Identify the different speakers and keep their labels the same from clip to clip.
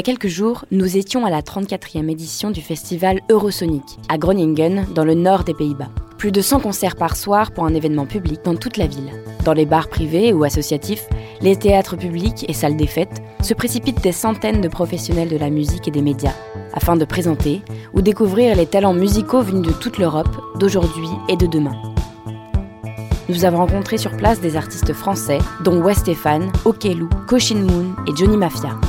Speaker 1: Il y a quelques jours, nous étions à la 34e édition du festival Eurosonic, à Groningen, dans le nord des Pays-Bas. Plus de 100 concerts par soir pour un événement public dans toute la ville. Dans les bars privés ou associatifs, les théâtres publics et salles des fêtes, se précipitent des centaines de professionnels de la musique et des médias, afin de présenter ou découvrir les talents musicaux venus de toute l'Europe, d'aujourd'hui et de demain. Nous avons rencontré sur place des artistes français, dont West Stéphane, Okelou, Koshin Moon et Johnny Mafia.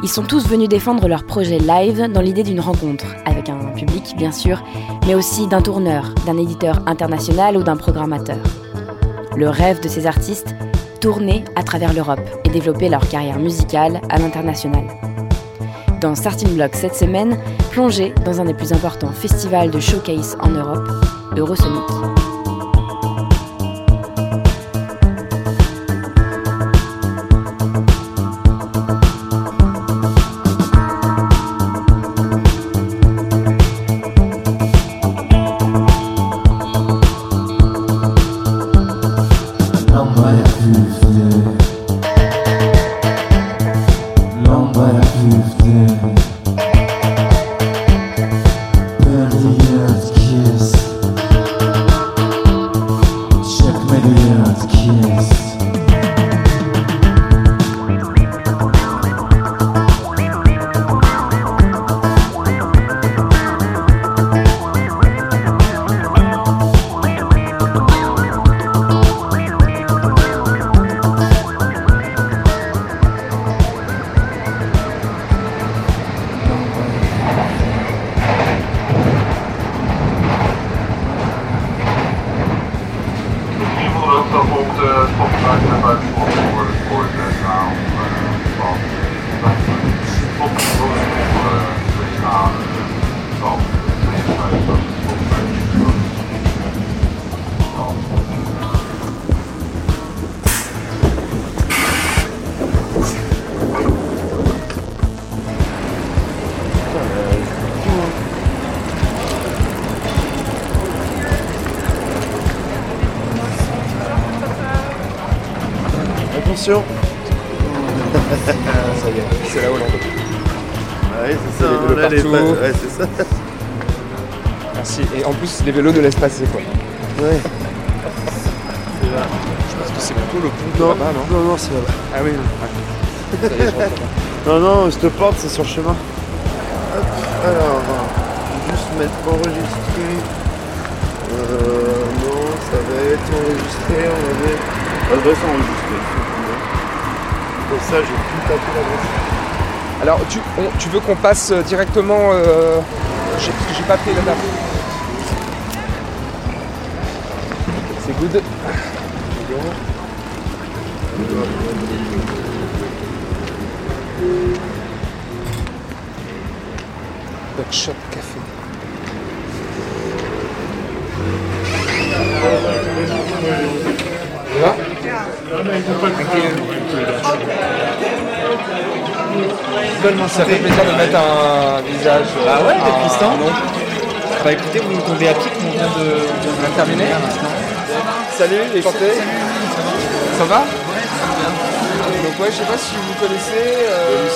Speaker 1: Ils sont tous venus défendre leur projet live dans l'idée d'une rencontre, avec un public bien sûr, mais aussi d'un tourneur, d'un éditeur international ou d'un programmateur. Le rêve de ces artistes, tourner à travers l'Europe et développer leur carrière musicale à l'international. Dans Starting Block cette semaine, plongez dans un des plus importants festivals de showcase en Europe, Eurosonic.
Speaker 2: Sometimes I thought people were towards that sound, um, but uh,
Speaker 3: Attention Ça y est,
Speaker 4: C'est la Hollande.
Speaker 3: ouais, c'est ça,
Speaker 4: Les vélos
Speaker 3: là, les
Speaker 4: partout.
Speaker 3: pa- ouais, c'est ça.
Speaker 4: Merci. Et en plus, les vélos ne laissent passer quoi.
Speaker 3: Ouais.
Speaker 4: Je pense que c'est plutôt le pont
Speaker 3: Non,
Speaker 4: là-bas, non
Speaker 3: non, non, c'est là-bas.
Speaker 4: Ah oui, ouais. Ça y est, je rentre là-bas.
Speaker 3: Non, non, cette porte, c'est sur le chemin. Hop, alors, juste mettre enregistré. Euh, non, ça va être enregistré, on va mettre adresse enregistrée. Ça, j'ai pu taper l'adresse.
Speaker 4: Alors, tu, on- tu veux qu'on passe euh, directement. Euh, j'ai- j'ai pas pris la date. C'est good. Buckshot Café. Là Ça fait plaisir de mettre un visage.
Speaker 5: Bah ouais,
Speaker 4: un-
Speaker 5: ce temps. Bah écoutez, vous tombez à pic, on vient de,
Speaker 4: On terminé
Speaker 5: à l'instant.
Speaker 4: Salut, les santé. Ça va? Donc ouais, je sais pas si vous connaissez. euh,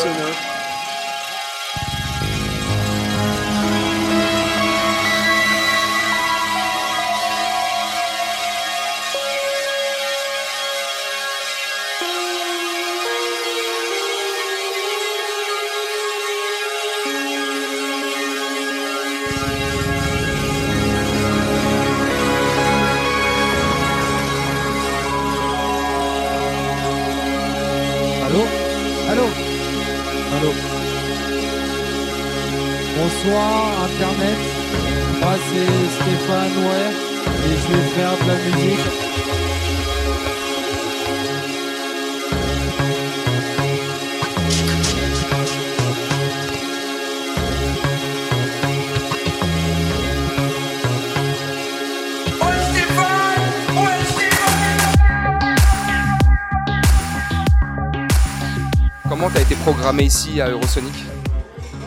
Speaker 4: Comment t'as été programmé ici à Eurosonic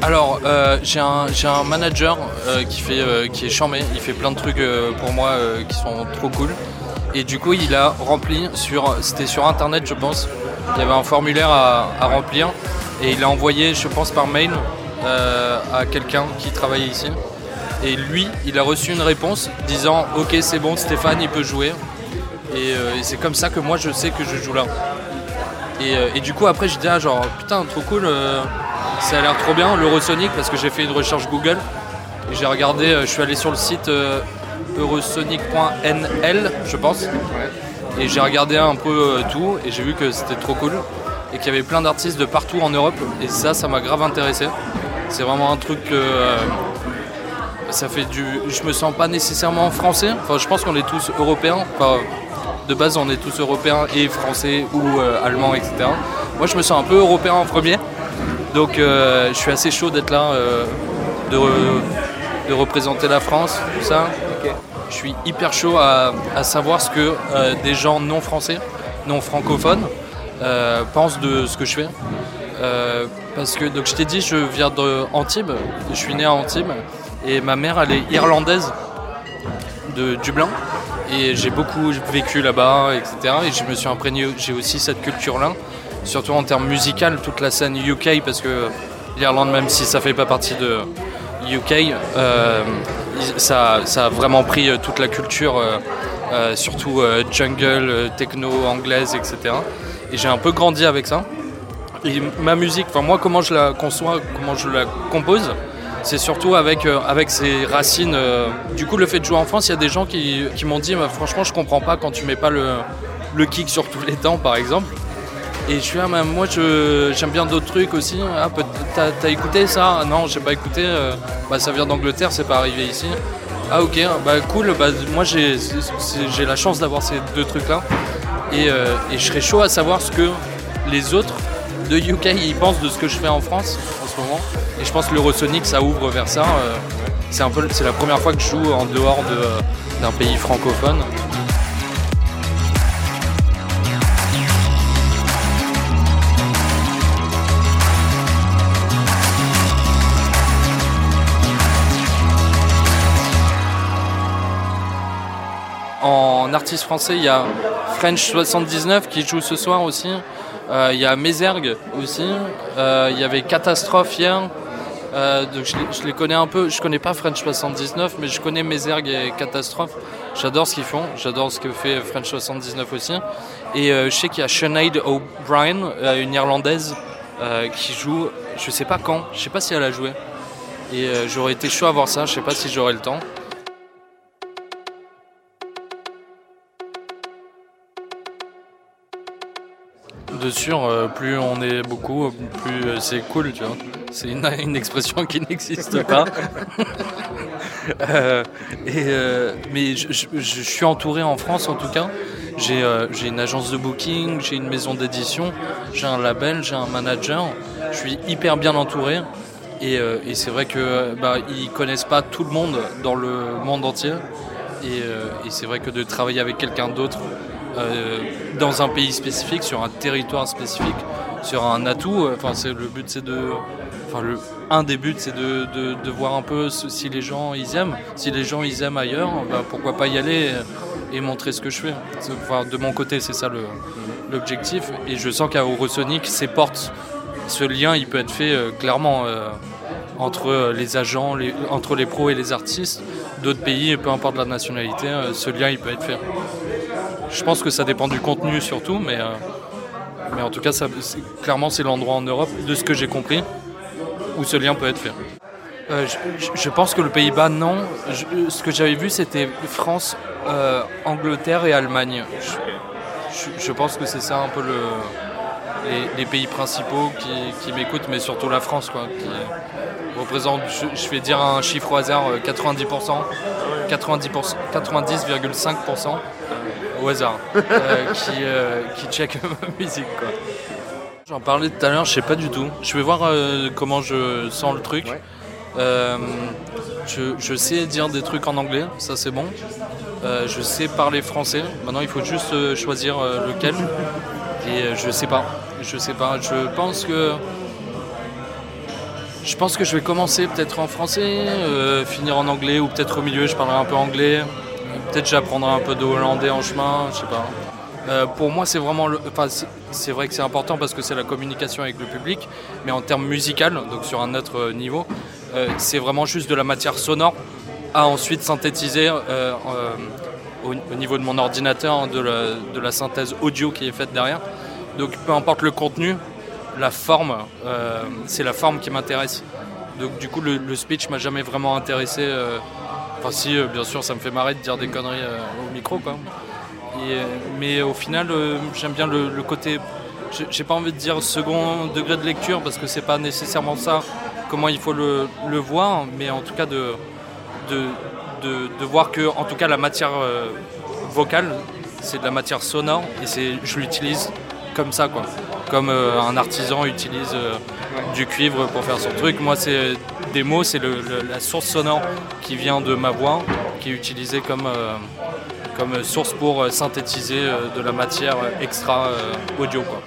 Speaker 6: Alors, euh, j'ai un, manager euh, qui, fait, euh, qui est charmé, il fait plein de trucs pour moi qui sont trop cool. Et du coup, il a rempli sur, c'était sur internet, je pense. Il y avait un formulaire à, remplir Et il a envoyé, je pense, par mail à quelqu'un qui travaillait ici. Et lui, il a reçu une réponse disant Ok, c'est bon, Stéphane, il peut jouer. Et c'est comme ça que moi, je sais que je joue là. Et, euh, et du coup, après, je dis Ah, genre, putain, trop cool, euh, ça a l'air trop bien, l'Eurosonic, parce que j'ai fait une recherche Google. Et j'ai regardé, euh, je suis allé sur le site eurosonic.nl, je pense. Et j'ai regardé un peu tout et j'ai vu que c'était trop cool et qu'il y avait plein d'artistes de partout en Europe et ça, ça m'a grave intéressé. C'est vraiment un truc que ça fait du. Je me sens pas nécessairement français. Enfin, je pense qu'on est tous européens. Enfin, de base, on est tous européens et français ou euh, allemands, etc. Moi, je me sens un peu européen en premier. Donc, euh, je suis assez chaud d'être là, euh, de, re- de représenter la France, tout ça. Je suis hyper chaud à, à savoir ce que des gens non français, non francophones, pensent de ce que je fais. Parce que, donc je t'ai dit, je viens de Antibes, je suis né à Antibes, et ma mère, elle est irlandaise de Dublin. Et j'ai beaucoup vécu là-bas, etc. Et je me suis imprégné, j'ai aussi cette culture-là, surtout en termes musical, toute la scène UK, parce que l'Irlande, même si ça fait pas partie de UK, euh, ça, a vraiment pris euh, toute la culture, euh, surtout jungle, techno, anglaise, etc. Et j'ai un peu grandi avec ça. Et ma musique, enfin moi comment je la conçois, comment je la compose, c'est surtout avec, euh, avec ses racines. euh. Du coup, le fait de jouer en France, il y a des gens qui, qui m'ont dit, Bah, franchement, je comprends pas quand tu mets pas le, le kick sur tous les temps, par exemple. Et je suis là, moi, j'aime bien d'autres trucs aussi. Ah, t'as écouté ça? Non, j'ai pas écouté. euh, bah, ça vient d'Angleterre, c'est pas arrivé ici. Ah, ok, bah cool. Bah, moi, j'ai la chance d'avoir ces deux trucs-là. Et, euh, et je serais chaud à savoir ce que les autres de UK ils pensent de ce que je fais en France en ce moment. Et je pense que l'Eurosonic ça ouvre vers ça. euh, c'est un peu, c'est la première fois que je joue en dehors de, euh, d'un pays francophone. En artiste français, il y a French 79 qui joue ce soir aussi. Euh, il y a Mézergue aussi. Euh, il y avait Catastrophe hier. Euh, donc je, je les connais un peu. Je connais pas French 79, mais je connais Mézergue et Catastrophe. J'adore ce qu'ils font. J'adore ce que fait French 79 aussi. Et je sais qu'il y a Sinead O'Brien, une Irlandaise, qui joue. Je sais pas quand. Je sais pas si elle a joué. Et j'aurais été chaud à voir ça. Je sais pas si j'aurai le temps. Sûr, euh, plus on est beaucoup, plus euh, c'est cool, tu vois. C'est une, expression qui n'existe pas. Euh, et, mais je, suis entouré en France en tout cas. J'ai une agence de booking, j'ai une maison d'édition, j'ai un label, j'ai un manager. Je suis hyper bien entouré. Et, et c'est vrai que bah, ils connaissent pas tout le monde dans le monde entier. Et, et c'est vrai que de travailler avec quelqu'un d'autre euh, dans un pays spécifique, sur un territoire spécifique, sur un atout, euh, enfin c'est le but c'est de, enfin le un des buts c'est de, de, voir un peu si les gens ils aiment, si les gens ils aiment ailleurs, bah, pourquoi pas y aller et, montrer ce que je fais. De mon côté c'est ça l'objectif et je sens qu'à Eurosonic ces portes, ce lien il peut être fait euh, clairement. entre les agents, entre les pros et les artistes d'autres pays, peu importe la nationalité, ce lien il peut être fait. Je pense que ça dépend du contenu surtout, mais, euh, mais en tout cas, ça, clairement, c'est l'endroit en Europe, de ce que j'ai compris, où ce lien peut être fait. Euh, je, pense que le Pays-Bas, non. Ce que j'avais vu, c'était France, euh, Angleterre et Allemagne. Je, pense que c'est ça un peu le, les, pays principaux qui, m'écoutent, mais surtout la France, quoi, qui représente, je, vais dire un chiffre au hasard, euh, 90%, 90%, 90,5% au hasard, euh, qui, euh, qui check ma musique, quoi. J'en parlais tout à l'heure, je sais pas du tout. Je vais voir euh, comment je sens le truc. Euh, je, je sais dire des trucs en anglais, ça c'est bon. Euh, je sais parler français. Maintenant, il faut juste choisir lequel. Et je sais pas. Je sais pas. Je pense que. Je pense que je vais commencer peut-être en français, finir en anglais, ou peut-être au milieu, je parlerai un peu anglais. Peut-être j'apprendrai un peu de hollandais en chemin, je sais pas. Euh, pour moi, c'est vraiment. Enfin, c'est vrai que c'est important parce que c'est la communication avec le public, mais en termes musical, donc sur un autre euh, niveau, euh, c'est vraiment juste de la matière sonore à ensuite synthétiser au, niveau de mon ordinateur de, la, synthèse audio qui est faite derrière. Donc, peu importe le contenu, la forme, c'est la forme qui m'intéresse. Donc, du coup, le, le speech m'a jamais vraiment intéressé si, euh, bien sûr, ça me fait marrer de dire des conneries euh, au micro, quoi. Euh, mais au final, j'aime bien le, côté. J'ai pas envie de dire second degré de lecture parce que c'est pas nécessairement ça comment il faut le, voir, mais en tout cas de, de, de, voir que en tout cas la matière vocale, c'est de la matière sonore et c'est je l'utilise comme ça quoi. Comme un artisan utilise du cuivre pour faire son truc. Moi c'est démo, c'est la source sonore qui vient de ma voix, qui est utilisée comme, euh, comme source pour euh, synthétiser euh, de la matière extra audio. Quoi.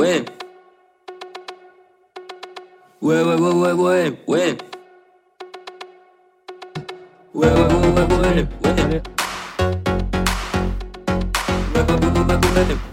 Speaker 7: Ouais. Ouais, ouais, ouais, ouais, ouais, ouais. Ouais, ouais, ouais, ouais, ouais, ouais.
Speaker 8: dedim.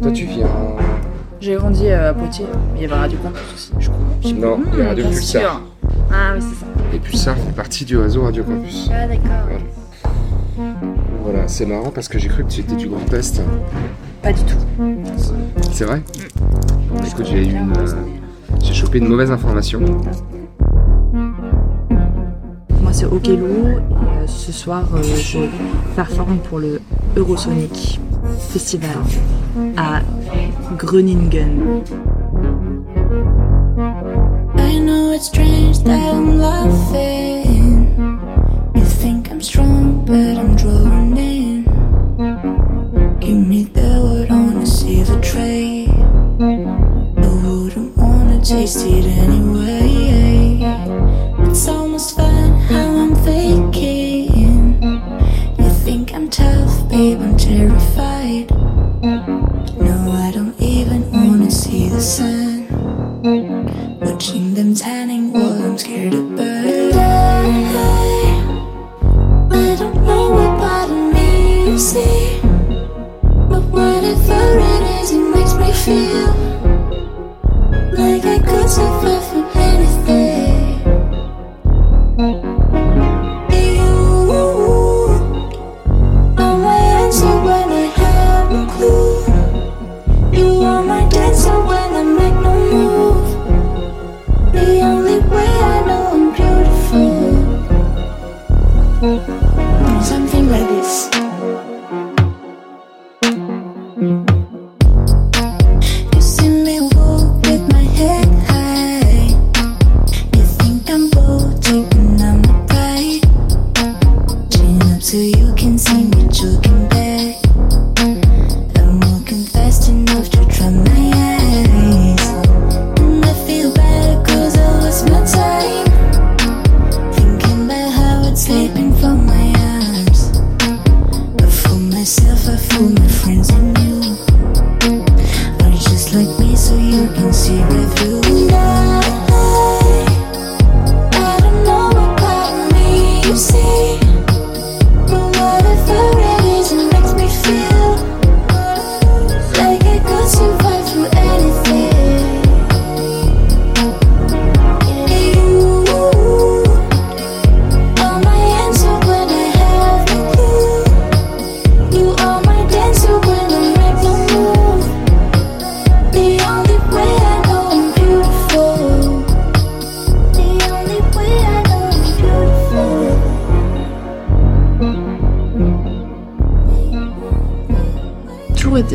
Speaker 8: Toi, tu viens.
Speaker 9: J'ai grandi à Poitiers, mais il y avait Radio Campus aussi, je crois.
Speaker 8: Non, il y a Radio
Speaker 9: bien
Speaker 8: Pulsar.
Speaker 9: Ah oui, c'est ça.
Speaker 8: Et Pulsar fait partie du réseau Radio Campus.
Speaker 9: Ah d'accord.
Speaker 8: Voilà, c'est marrant parce que j'ai cru que tu étais du Grand Est.
Speaker 9: Pas du tout.
Speaker 8: C'est vrai Écoute, j'ai eu une. euh, J'ai chopé une mauvaise information.
Speaker 9: Moi c'est Okelo et euh, ce soir euh, je performe pour le Eurosonic Festival à Groningen.
Speaker 10: I know it's strange that I'm laughing.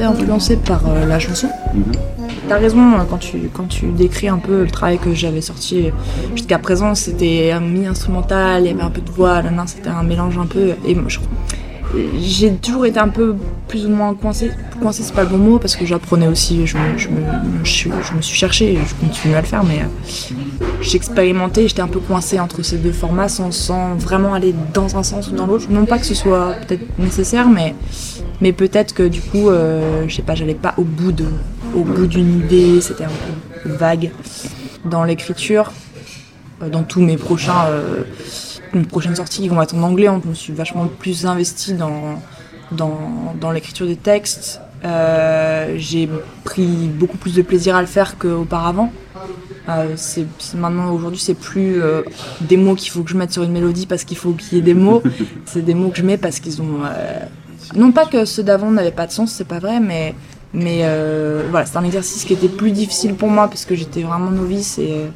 Speaker 9: Été influencée par euh, la chanson. T'as raison, quand tu, quand tu décris un peu le travail que j'avais sorti jusqu'à présent, c'était un mi-instrumental, il y avait un peu de voix, c'était un mélange un peu. Et moi, j'ai toujours été un peu plus ou moins coincée. Coincée, c'est pas le bon mot, parce que j'apprenais aussi, je me, je, me, je, me suis cherchée, et je continue à le faire, mais euh, j'expérimentais, j'étais un peu coincée entre ces deux formats sans vraiment aller dans un sens ou dans l'autre. Non pas que ce soit peut-être nécessaire, mais, mais peut-être que du coup, euh, je sais pas, j'allais pas au bout de, au bout d'une idée, c'était un peu vague dans l'écriture. Euh, Dans tous mes prochains, euh, mes prochaines sorties qui vont être en anglais, je me suis vachement plus investie dans, dans, dans l'écriture des textes. Euh, j'ai pris beaucoup plus de plaisir à le faire qu'auparavant. Euh, c'est maintenant aujourd'hui c'est plus euh, des mots qu'il faut que je mette sur une mélodie parce qu'il faut qu'il y ait des mots c'est des mots que je mets parce qu'ils ont non pas que ceux d'avant n'avaient pas de sens c'est pas vrai mais mais euh, voilà c'est un exercice qui était plus difficile pour moi parce que j'étais vraiment novice et euh,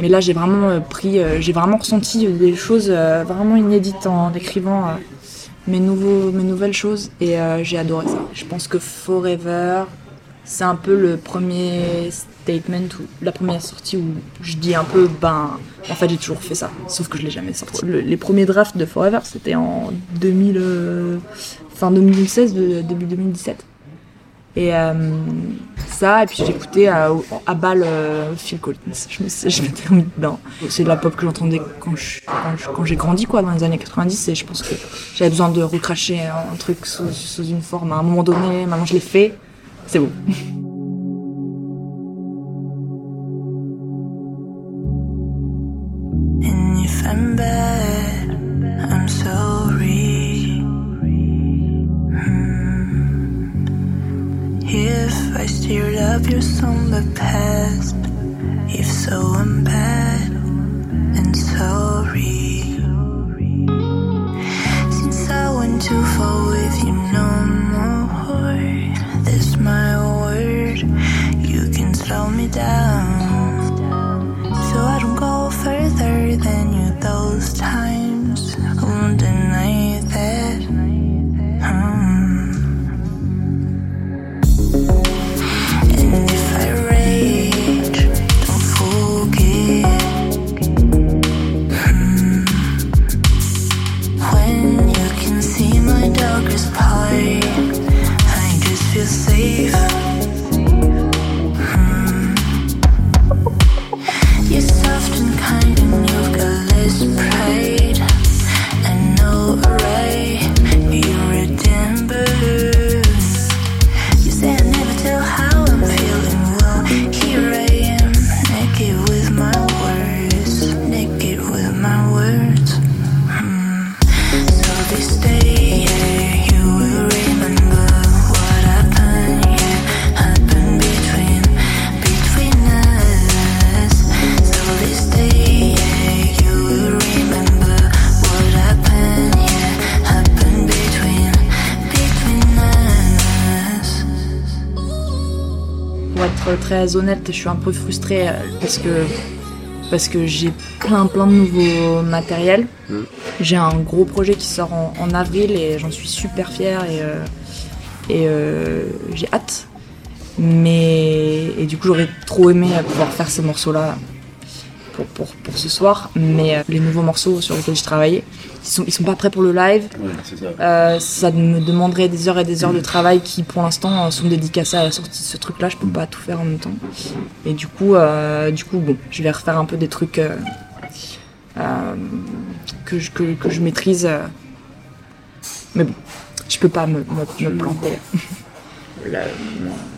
Speaker 9: mais là j'ai vraiment euh, pris j'ai vraiment ressenti des choses vraiment inédites en écrivant mes nouveaux mes nouvelles choses et j'ai adoré ça. Je pense que Forever c'est un peu le premier statement ou la première sortie où je dis un peu ben en fait j'ai toujours fait ça sauf que je l'ai jamais sorti. Le- les premiers drafts de Forever c'était en 2000 euh, fin 2016 de- début 2017 et euh, ça et puis j'écoutais à, à balle euh, Phil Collins. Je je m'étais remis dedans. C'est de la pop que j'entendais quand je- quand je- quand j'ai grandi quoi dans les années 90 et je pense que j'avais besoin de recracher un, truc sous une forme à un moment donné. Maintenant je l'ai fait c'est
Speaker 10: And if I'm bad, I'm sorry. Hmm. If I stirred up your somber past, if so, I'm bad and sorry. Since I went too far with you, no more. My word. You can slow me down.
Speaker 9: Très honnête, je suis un peu frustrée euh, parce que parce que j'ai plein plein de nouveaux matériels.
Speaker 3: Mm.
Speaker 9: J'ai un gros projet qui sort en, en avril et j'en suis super fière et, euh, et euh, j'ai hâte. Mais et du coup j'aurais trop aimé pouvoir faire ces morceaux-là pour, pour, pour ce soir. Mais euh, les nouveaux morceaux sur lesquels je travaillais, ils sont, ils sont pas prêts pour le live. Euh, ça me demanderait des heures et des heures de travail qui, pour l'instant, euh, sont dédicacées à la sortie de ce truc-là. Je peux pas tout faire en même temps. Et du coup, du coup, bon, je vais refaire un peu des trucs que, je, que, que je maîtrise. Mais bon, je peux pas me, me, me planter.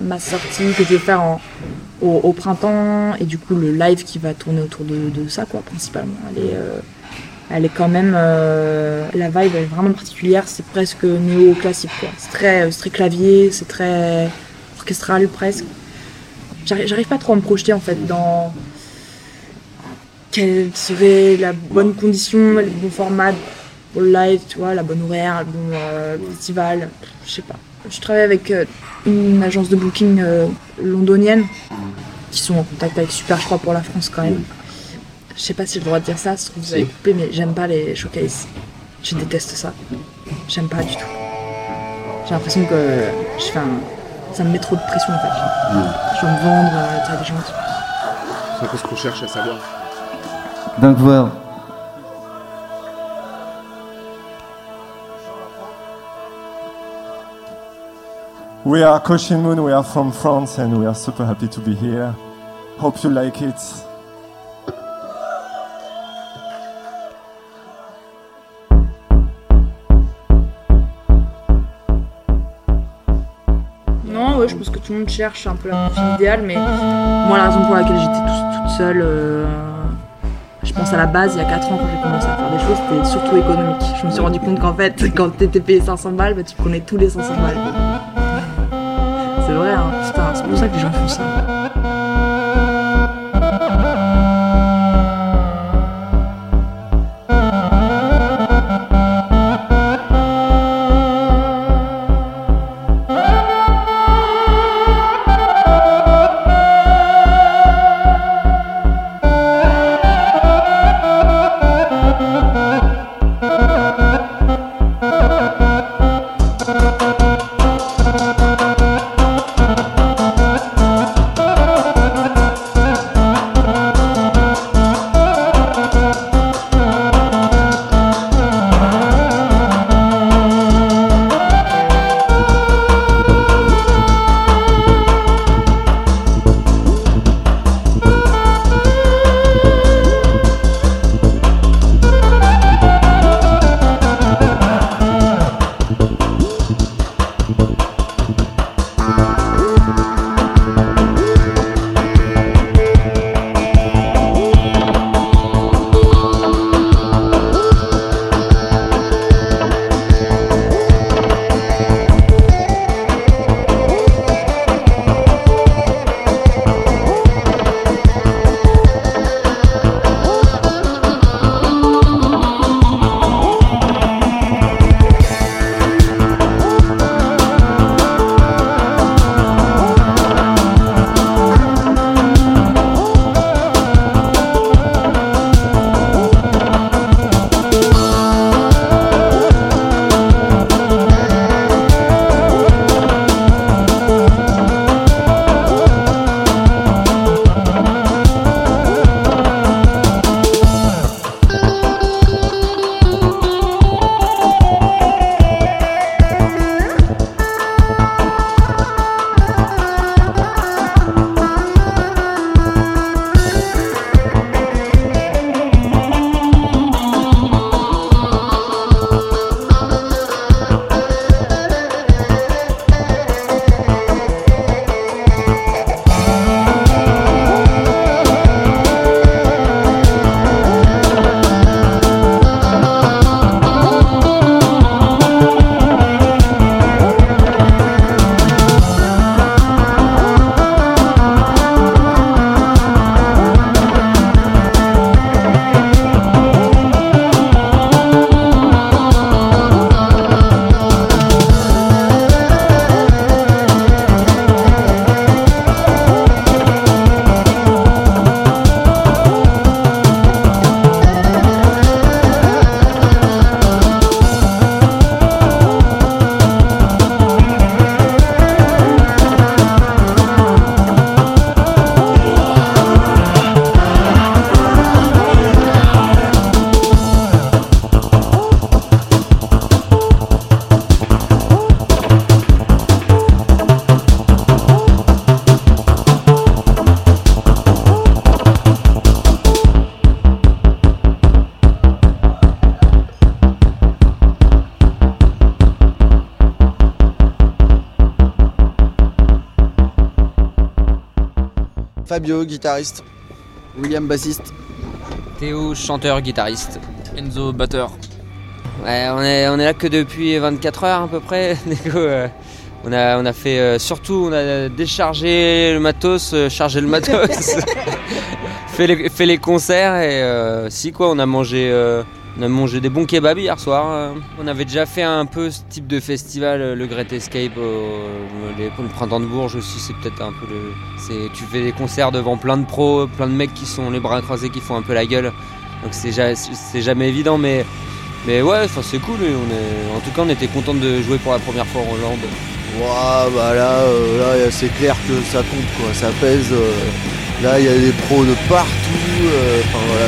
Speaker 9: Ma sortie que je vais faire au, printemps et du coup le live qui va tourner autour de, ça quoi principalement. Elle est, euh, elle est quand même euh, la vibe est vraiment particulière c'est presque néo classique quoi. C'est très c'est très clavier c'est très orchestral presque. J'arrive pas trop à me projeter en fait dans quelle serait la bonne condition le bon format pour le live tu vois la bonne horaire le bon euh, festival je sais pas je travaille avec euh, une agence de booking euh, londonienne qui sont en contact avec Super je crois pour la France quand même je sais pas si j'ai le droit de dire ça, si vous avez coupé, mais j'aime pas les showcases. Je déteste ça. J'aime pas du tout. j'ai l'impression que je fais un- ça me met trop de pression en fait. Je dois me vendre, euh, tu vois, des gens qui-
Speaker 4: C'est un peu ce qu'on cherche à savoir.
Speaker 11: Donc voilà.
Speaker 12: We are Moon, we are from France and we are super happy to be here. Hope you like it.
Speaker 9: Non, ouais, je pense que tout le monde cherche un peu la profil idéale, mais moi, la raison pour laquelle j'étais tout- toute seule, euh, je pense à la base, il y a 4 ans, quand j'ai commencé à faire des choses, c'était surtout économique. Je me suis rendu compte qu'en fait, quand t'étais payé 500 balles, bah, tu prenais tous les 500 balles. Hein, c'est pour ça que les gens font ça.
Speaker 13: Fabio, guitariste. William, bassiste.
Speaker 14: Théo, chanteur, guitariste.
Speaker 6: Enzo, batteur.
Speaker 14: Ouais, on est, on est là que depuis 24 heures à peu près. Du coup, euh, on, a, on a fait euh, surtout, on a déchargé le matos, euh, chargé le matos, fait, les, fait les concerts et euh, si quoi, on a mangé, euh, on a mangé des bons kebabs hier soir. euh. On avait déjà fait un peu ce type de festival, euh, le Great Escape, pour le printemps de Bourges aussi. C'est peut-être un peu le, tu fais des concerts devant plein de pros, plein de mecs qui sont les bras croisés, qui font un peu la gueule. Donc c'est ja- c'est jamais évident, mais Mais ouais, c'est cool. en tout cas, on était content de jouer pour la première fois en Hollande.
Speaker 3: Ouah, bah là, euh, là c'est clair que ça compte quoi, ça pèse. euh, là il y a des pros de partout. euh, Enfin voilà.